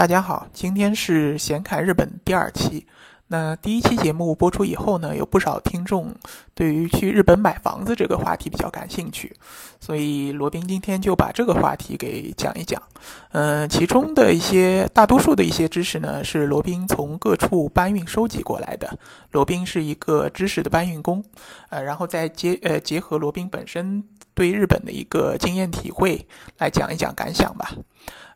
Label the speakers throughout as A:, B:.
A: 大家好，今天是闲侃日本第二期。那第一期节目播出以后呢，有不少听众对于去日本买房子这个话题比较感兴趣，所以罗宾今天就把这个话题给讲一讲。嗯，其中的一些大多数的一些知识呢，是罗宾从各处搬运收集过来的。罗宾是一个知识的搬运工，呃，然后再结呃结合罗宾本身对日本的一个经验体会来讲一讲感想吧。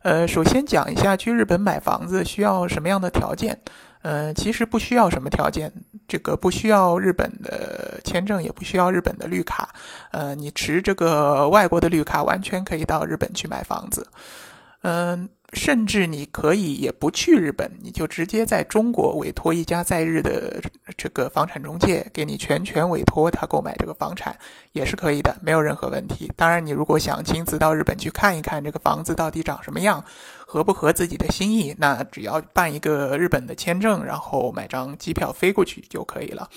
A: 呃，首先讲一下去日本买房子需要什么样的条件。呃，其实不需要什么条件，这个不需要日本的签证，也不需要日本的绿卡。呃，你持这个外国的绿卡，完全可以到日本去买房子。嗯。甚至你可以也不去日本，你就直接在中国委托一家在日的这个房产中介，给你全权委托他购买这个房产，也是可以的，没有任何问题。当然，你如果想亲自到日本去看一看这个房子到底长什么样，合不合自己的心意，那只要办一个日本的签证，然后买张机票飞过去就可以了。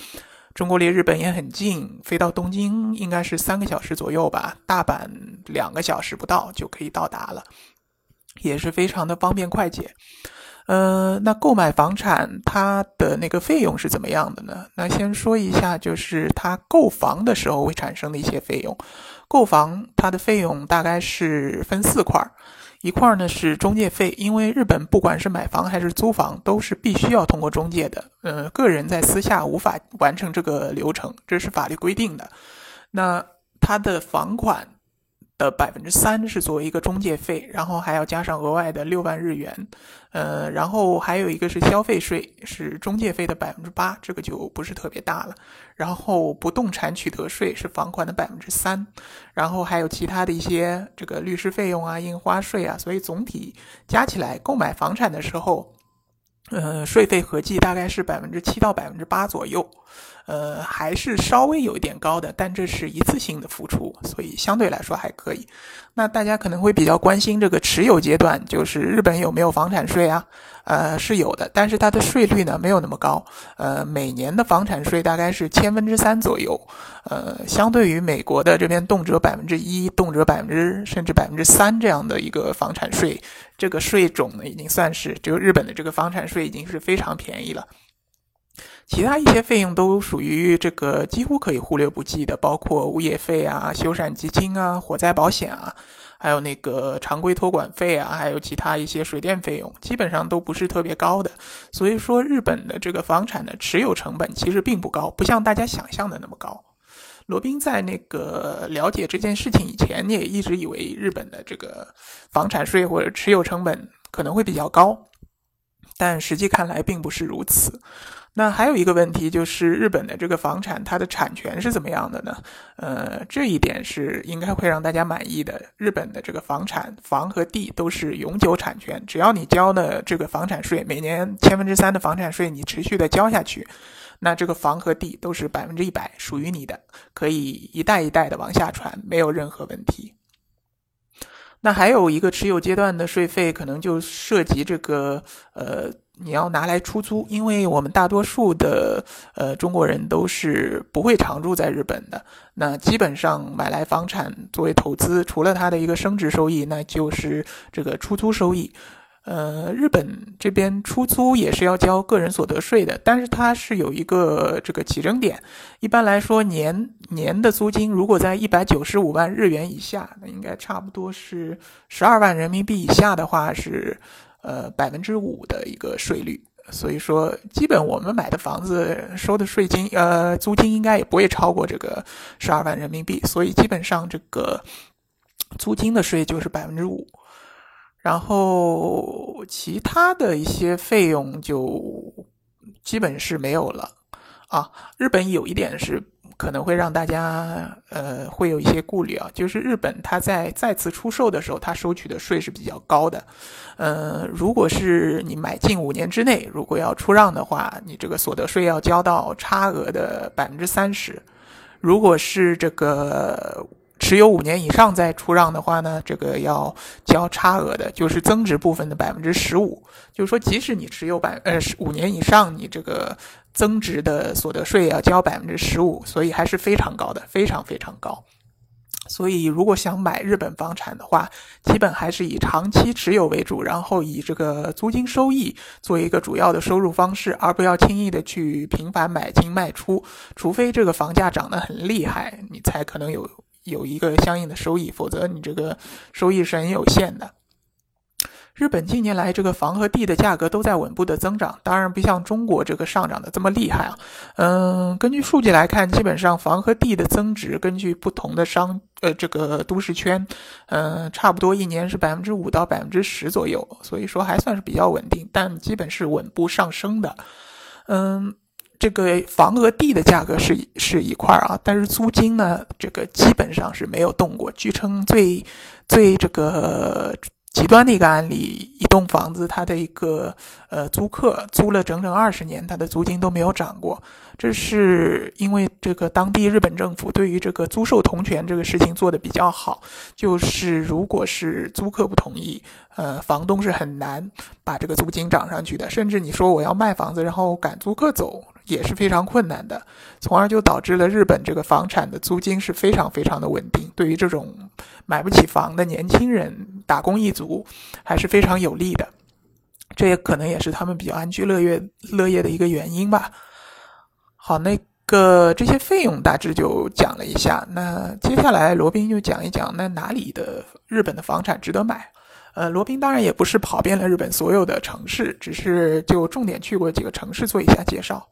A: 中国离日本也很近，飞到东京应该是三个小时左右吧，大阪两个小时不到就可以到达了。也是非常的方便快捷，呃，那购买房产它的那个费用是怎么样的呢？那先说一下，就是它购房的时候会产生的一些费用。购房它的费用大概是分四块儿，一块儿呢是中介费，因为日本不管是买房还是租房都是必须要通过中介的，呃，个人在私下无法完成这个流程，这是法律规定的。那它的房款。的百分之三是作为一个中介费，然后还要加上额外的六万日元，呃，然后还有一个是消费税，是中介费的百分之八，这个就不是特别大了。然后不动产取得税是房款的百分之三，然后还有其他的一些这个律师费用啊、印花税啊，所以总体加起来购买房产的时候。呃，税费合计大概是百分之七到百分之八左右，呃，还是稍微有一点高的，但这是一次性的付出，所以相对来说还可以。那大家可能会比较关心这个持有阶段，就是日本有没有房产税啊？呃，是有的，但是它的税率呢没有那么高，呃，每年的房产税大概是千分之三左右，呃，相对于美国的这边动辄百分之一、动辄百分之甚至百分之三这样的一个房产税。这个税种呢，已经算是就日本的这个房产税已经是非常便宜了。其他一些费用都属于这个几乎可以忽略不计的，包括物业费啊、修缮基金啊、火灾保险啊，还有那个常规托管费啊，还有其他一些水电费用，基本上都不是特别高的。所以说，日本的这个房产的持有成本其实并不高，不像大家想象的那么高。罗宾在那个了解这件事情以前，也一直以为日本的这个房产税或者持有成本可能会比较高，但实际看来并不是如此。那还有一个问题就是，日本的这个房产它的产权是怎么样的呢？呃，这一点是应该会让大家满意的。日本的这个房产房和地都是永久产权，只要你交了这个房产税，每年千分之三的房产税你持续的交下去。那这个房和地都是百分之一百属于你的，可以一代一代的往下传，没有任何问题。那还有一个持有阶段的税费，可能就涉及这个呃，你要拿来出租，因为我们大多数的呃中国人都是不会常住在日本的，那基本上买来房产作为投资，除了它的一个升值收益，那就是这个出租收益。呃，日本这边出租也是要交个人所得税的，但是它是有一个这个起征点。一般来说，年年的租金如果在一百九十五万日元以下，那应该差不多是十二万人民币以下的话，是呃百分之五的一个税率。所以说，基本我们买的房子收的税金，呃，租金应该也不会超过这个十二万人民币。所以基本上这个租金的税就是百分之五。然后其他的一些费用就基本是没有了啊。日本有一点是可能会让大家呃会有一些顾虑啊，就是日本它在再次出售的时候，它收取的税是比较高的。呃，如果是你买进五年之内，如果要出让的话，你这个所得税要交到差额的百分之三十。如果是这个。持有五年以上再出让的话呢，这个要交差额的，就是增值部分的百分之十五。就是说，即使你持有百呃五年以上，你这个增值的所得税要交百分之十五，所以还是非常高的，非常非常高。所以，如果想买日本房产的话，基本还是以长期持有为主，然后以这个租金收益作为一个主要的收入方式，而不要轻易的去频繁买进卖出，除非这个房价涨得很厉害，你才可能有有一个相应的收益，否则你这个收益是很有限的。日本近年来这个房和地的价格都在稳步的增长，当然不像中国这个上涨的这么厉害啊。嗯，根据数据来看，基本上房和地的增值，根据不同的商呃这个都市圈，嗯，差不多一年是百分之五到百分之十左右，所以说还算是比较稳定，但基本是稳步上升的。嗯，这个房和地的价格是是一块啊，但是租金呢，这个基本上是没有动过。据称最最这个。极端的一个案例，一栋房子，它的一个呃租客租了整整二十年，它的租金都没有涨过。这是因为这个当地日本政府对于这个租售同权这个事情做的比较好，就是如果是租客不同意，呃，房东是很难把这个租金涨上去的。甚至你说我要卖房子，然后赶租客走。也是非常困难的，从而就导致了日本这个房产的租金是非常非常的稳定。对于这种买不起房的年轻人、打工一族，还是非常有利的。这也可能也是他们比较安居乐业乐业的一个原因吧。好，那个这些费用大致就讲了一下。那接下来罗宾就讲一讲，那哪里的日本的房产值得买？呃，罗宾当然也不是跑遍了日本所有的城市，只是就重点去过几个城市做一下介绍。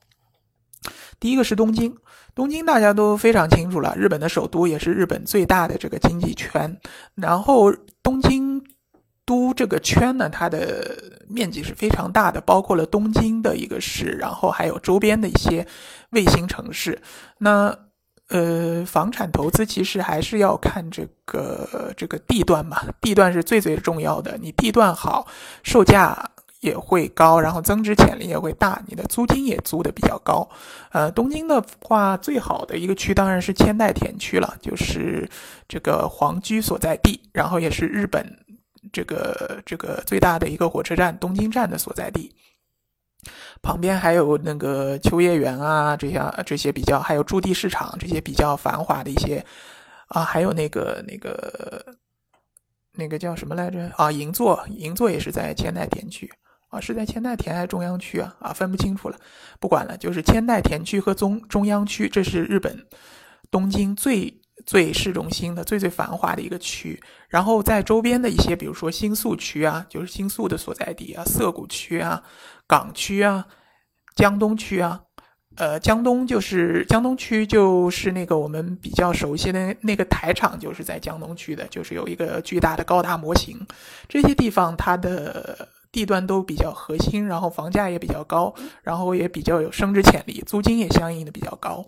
A: 第一个是东京，东京大家都非常清楚了，日本的首都也是日本最大的这个经济圈。然后东京都这个圈呢，它的面积是非常大的，包括了东京的一个市，然后还有周边的一些卫星城市。那呃，房产投资其实还是要看这个这个地段嘛，地段是最最重要的。你地段好，售价。也会高，然后增值潜力也会大，你的租金也租的比较高。呃，东京的话，最好的一个区当然是千代田区了，就是这个皇居所在地，然后也是日本这个这个最大的一个火车站东京站的所在地。旁边还有那个秋叶原啊，这些这些比较，还有驻地市场这些比较繁华的一些啊，还有那个那个那个叫什么来着啊？银座，银座也是在千代田区。是在千代田还是中央区啊？啊，分不清楚了，不管了，就是千代田区和中中央区，这是日本东京最最市中心的最最繁华的一个区。然后在周边的一些，比如说新宿区啊，就是新宿的所在地啊，涩谷区啊，港区啊，江东区啊，呃，江东就是江东区，就是那个我们比较熟悉的那个台场，就是在江东区的，就是有一个巨大的高达模型。这些地方它的。地段都比较核心，然后房价也比较高，然后也比较有升值潜力，租金也相应的比较高。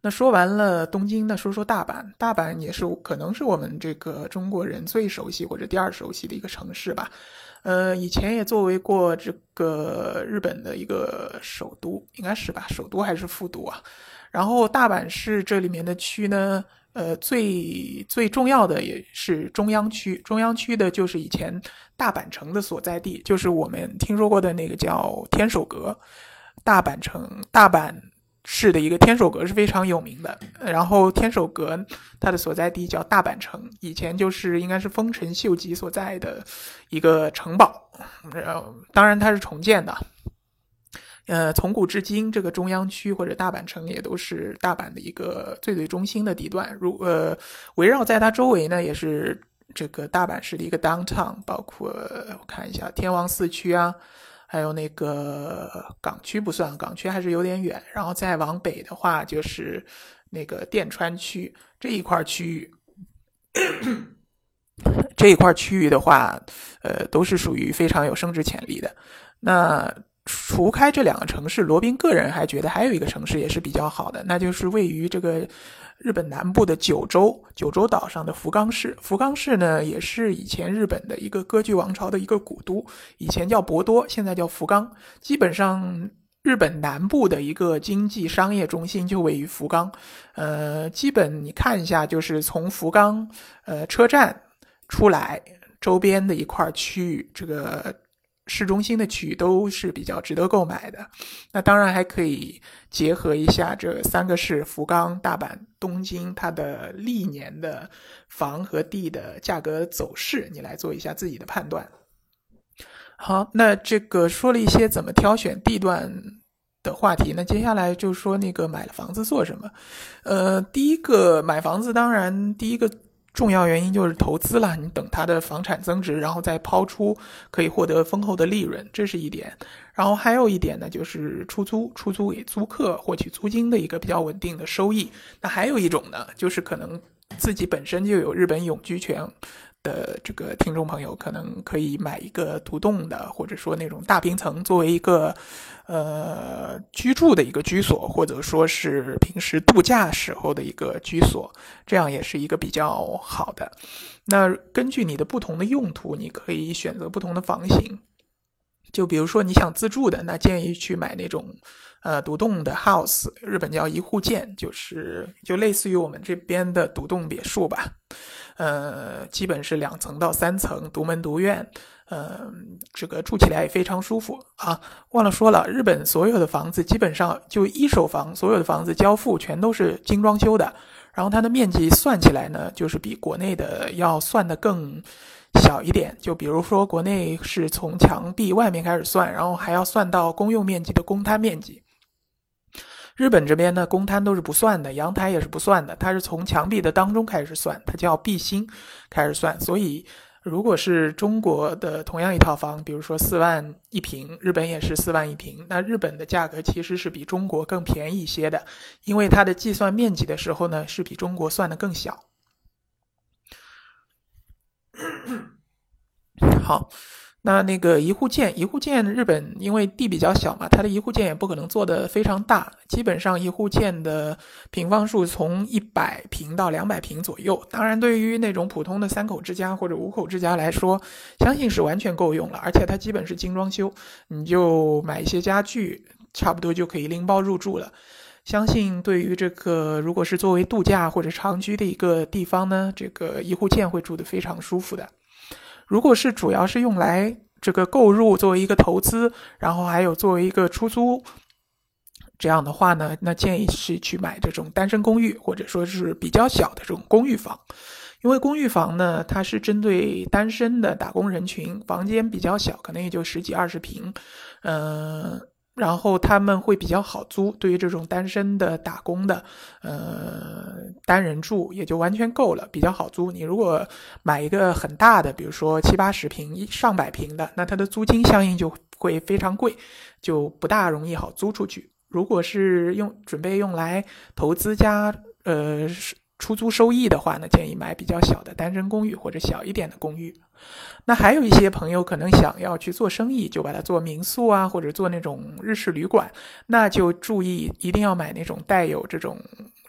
A: 那说完了东京，那说说大阪。大阪也是可能是我们这个中国人最熟悉或者第二熟悉的一个城市吧。呃，以前也作为过这个日本的一个首都，应该是吧？首都还是副都啊？然后大阪市这里面的区呢？呃，最最重要的也是中央区，中央区的就是以前大阪城的所在地，就是我们听说过的那个叫天守阁。大阪城、大阪市的一个天守阁是非常有名的。然后天守阁它的所在地叫大阪城，以前就是应该是丰臣秀吉所在的一个城堡，然后当然它是重建的。呃，从古至今，这个中央区或者大阪城也都是大阪的一个最最中心的地段。如呃，围绕在它周围呢，也是这个大阪市的一个 downtown，包括我看一下天王寺区啊，还有那个港区不算，港区还是有点远。然后再往北的话，就是那个电川区这一块区域，这一块 区域的话，呃，都是属于非常有升值潜力的。那除开这两个城市，罗宾个人还觉得还有一个城市也是比较好的，那就是位于这个日本南部的九州九州岛上的福冈市。福冈市呢，也是以前日本的一个割据王朝的一个古都，以前叫博多，现在叫福冈。基本上，日本南部的一个经济商业中心就位于福冈。呃，基本你看一下，就是从福冈呃车站出来，周边的一块区域，这个。市中心的区域都是比较值得购买的。那当然还可以结合一下这三个市：福冈、大阪、东京，它的历年的房和地的价格走势，你来做一下自己的判断。好，那这个说了一些怎么挑选地段的话题，那接下来就说那个买了房子做什么？呃，第一个买房子，当然第一个。重要原因就是投资了，你等它的房产增值，然后再抛出，可以获得丰厚的利润，这是一点。然后还有一点呢，就是出租，出租给租客获取租金的一个比较稳定的收益。那还有一种呢，就是可能自己本身就有日本永居权。的这个听众朋友可能可以买一个独栋的，或者说那种大平层，作为一个呃居住的一个居所，或者说是平时度假时候的一个居所，这样也是一个比较好的。那根据你的不同的用途，你可以选择不同的房型。就比如说你想自住的，那建议去买那种。呃，独栋的 house，日本叫一户建，就是就类似于我们这边的独栋别墅吧。呃，基本是两层到三层，独门独院。嗯，这个住起来也非常舒服啊。忘了说了，日本所有的房子基本上就一手房，所有的房子交付全都是精装修的。然后它的面积算起来呢，就是比国内的要算的更。小一点，就比如说国内是从墙壁外面开始算，然后还要算到公用面积的公摊面积。日本这边呢，公摊都是不算的，阳台也是不算的，它是从墙壁的当中开始算，它叫壁心开始算。所以，如果是中国的同样一套房，比如说四万一平，日本也是四万一平，那日本的价格其实是比中国更便宜一些的，因为它的计算面积的时候呢，是比中国算的更小。好，那那个一户建，一户建，日本因为地比较小嘛，它的一户建也不可能做的非常大，基本上一户建的平方数从一百平到两百平左右。当然，对于那种普通的三口之家或者五口之家来说，相信是完全够用了，而且它基本是精装修，你就买一些家具，差不多就可以拎包入住了。相信对于这个，如果是作为度假或者长居的一个地方呢，这个一户建会住得非常舒服的。如果是主要是用来这个购入作为一个投资，然后还有作为一个出租这样的话呢，那建议是去买这种单身公寓，或者说是比较小的这种公寓房，因为公寓房呢，它是针对单身的打工人群，房间比较小，可能也就十几二十平，嗯。然后他们会比较好租，对于这种单身的打工的，呃，单人住也就完全够了，比较好租。你如果买一个很大的，比如说七八十平、上百平的，那它的租金相应就会非常贵，就不大容易好租出去。如果是用准备用来投资加呃出租收益的话呢，建议买比较小的单身公寓或者小一点的公寓。那还有一些朋友可能想要去做生意，就把它做民宿啊，或者做那种日式旅馆，那就注意一定要买那种带有这种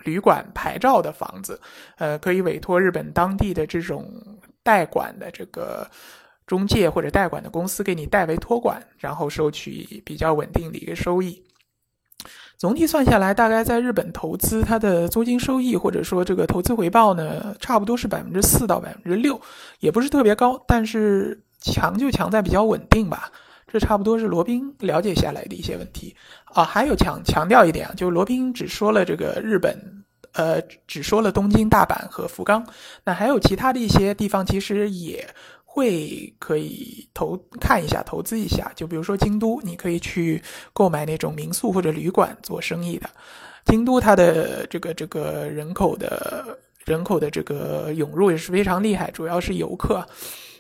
A: 旅馆牌照的房子，呃，可以委托日本当地的这种代管的这个中介或者代管的公司给你代为托管，然后收取比较稳定的一个收益。总体算下来，大概在日本投资，它的租金收益或者说这个投资回报呢，差不多是百分之四到百分之六，也不是特别高，但是强就强在比较稳定吧。这差不多是罗宾了解下来的一些问题啊。还有强强调一点啊，就罗宾只说了这个日本，呃，只说了东京、大阪和福冈，那还有其他的一些地方，其实也。会可以投看一下投资一下，就比如说京都，你可以去购买那种民宿或者旅馆做生意的。京都它的这个这个人口的人口的这个涌入也是非常厉害，主要是游客。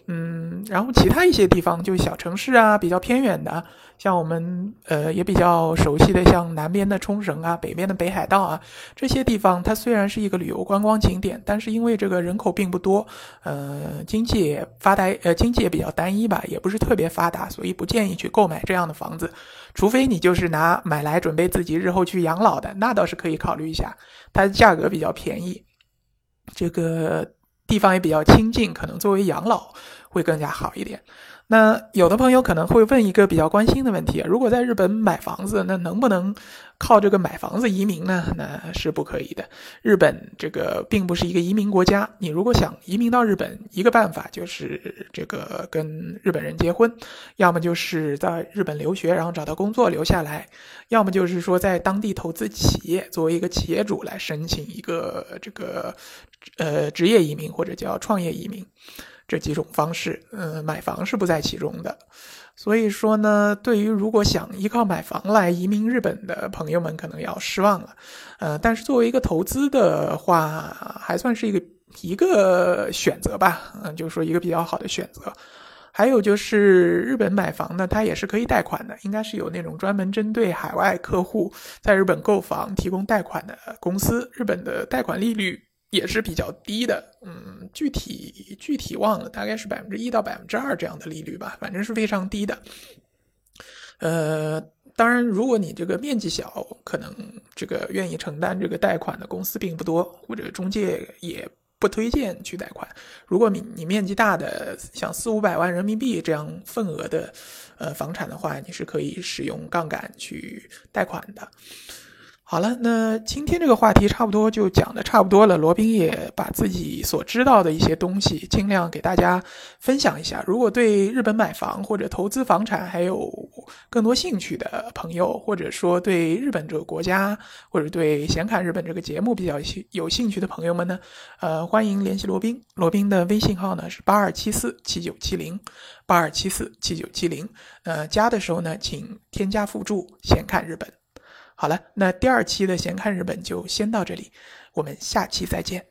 A: 嗯，然后其他一些地方就小城市啊，比较偏远的，像我们呃也比较熟悉的，像南边的冲绳啊，北边的北海道啊，这些地方它虽然是一个旅游观光景点，但是因为这个人口并不多，呃，经济也发达，呃，经济也比较单一吧，也不是特别发达，所以不建议去购买这样的房子，除非你就是拿买来准备自己日后去养老的，那倒是可以考虑一下，它的价格比较便宜，这个。地方也比较清静，可能作为养老会更加好一点。那有的朋友可能会问一个比较关心的问题：如果在日本买房子，那能不能靠这个买房子移民呢？那是不可以的。日本这个并不是一个移民国家，你如果想移民到日本，一个办法就是这个跟日本人结婚，要么就是在日本留学，然后找到工作留下来，要么就是说在当地投资企业，作为一个企业主来申请一个这个呃职业移民或者叫创业移民。这几种方式，嗯，买房是不在其中的。所以说呢，对于如果想依靠买房来移民日本的朋友们，可能要失望了。呃，但是作为一个投资的话，还算是一个一个选择吧。嗯，就是说一个比较好的选择。还有就是日本买房呢，它也是可以贷款的，应该是有那种专门针对海外客户在日本购房提供贷款的公司。日本的贷款利率。也是比较低的，嗯，具体具体忘了，大概是百分之一到百分之二这样的利率吧，反正是非常低的。呃，当然，如果你这个面积小，可能这个愿意承担这个贷款的公司并不多，或者中介也不推荐去贷款。如果你你面积大的，像四五百万人民币这样份额的，呃，房产的话，你是可以使用杠杆去贷款的。好了，那今天这个话题差不多就讲的差不多了。罗宾也把自己所知道的一些东西尽量给大家分享一下。如果对日本买房或者投资房产还有更多兴趣的朋友，或者说对日本这个国家或者对闲侃日本这个节目比较有兴趣的朋友们呢，呃，欢迎联系罗宾。罗宾的微信号呢是八二七四七九七零八二七四七九七零。呃，加的时候呢，请添加附注“闲看日本”。好了，那第二期的闲看日本就先到这里，我们下期再见。